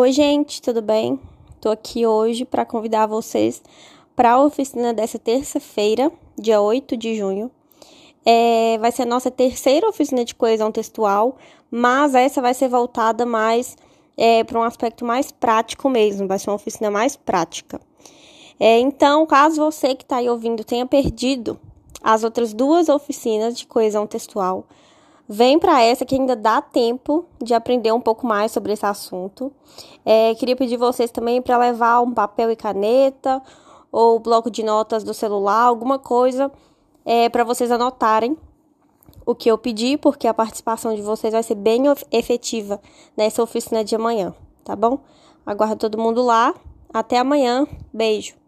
Oi, gente, tudo bem? Tô aqui hoje para convidar vocês para a oficina dessa terça-feira, dia 8 de junho. É, vai ser a nossa terceira oficina de coesão textual, mas essa vai ser voltada mais é, para um aspecto mais prático mesmo, vai ser uma oficina mais prática. É, então, caso você que está aí ouvindo tenha perdido as outras duas oficinas de coesão textual, Vem para essa que ainda dá tempo de aprender um pouco mais sobre esse assunto. É, queria pedir vocês também para levar um papel e caneta ou bloco de notas do celular, alguma coisa é, para vocês anotarem o que eu pedi, porque a participação de vocês vai ser bem efetiva nessa oficina de amanhã, tá bom? Aguardo todo mundo lá. Até amanhã. Beijo.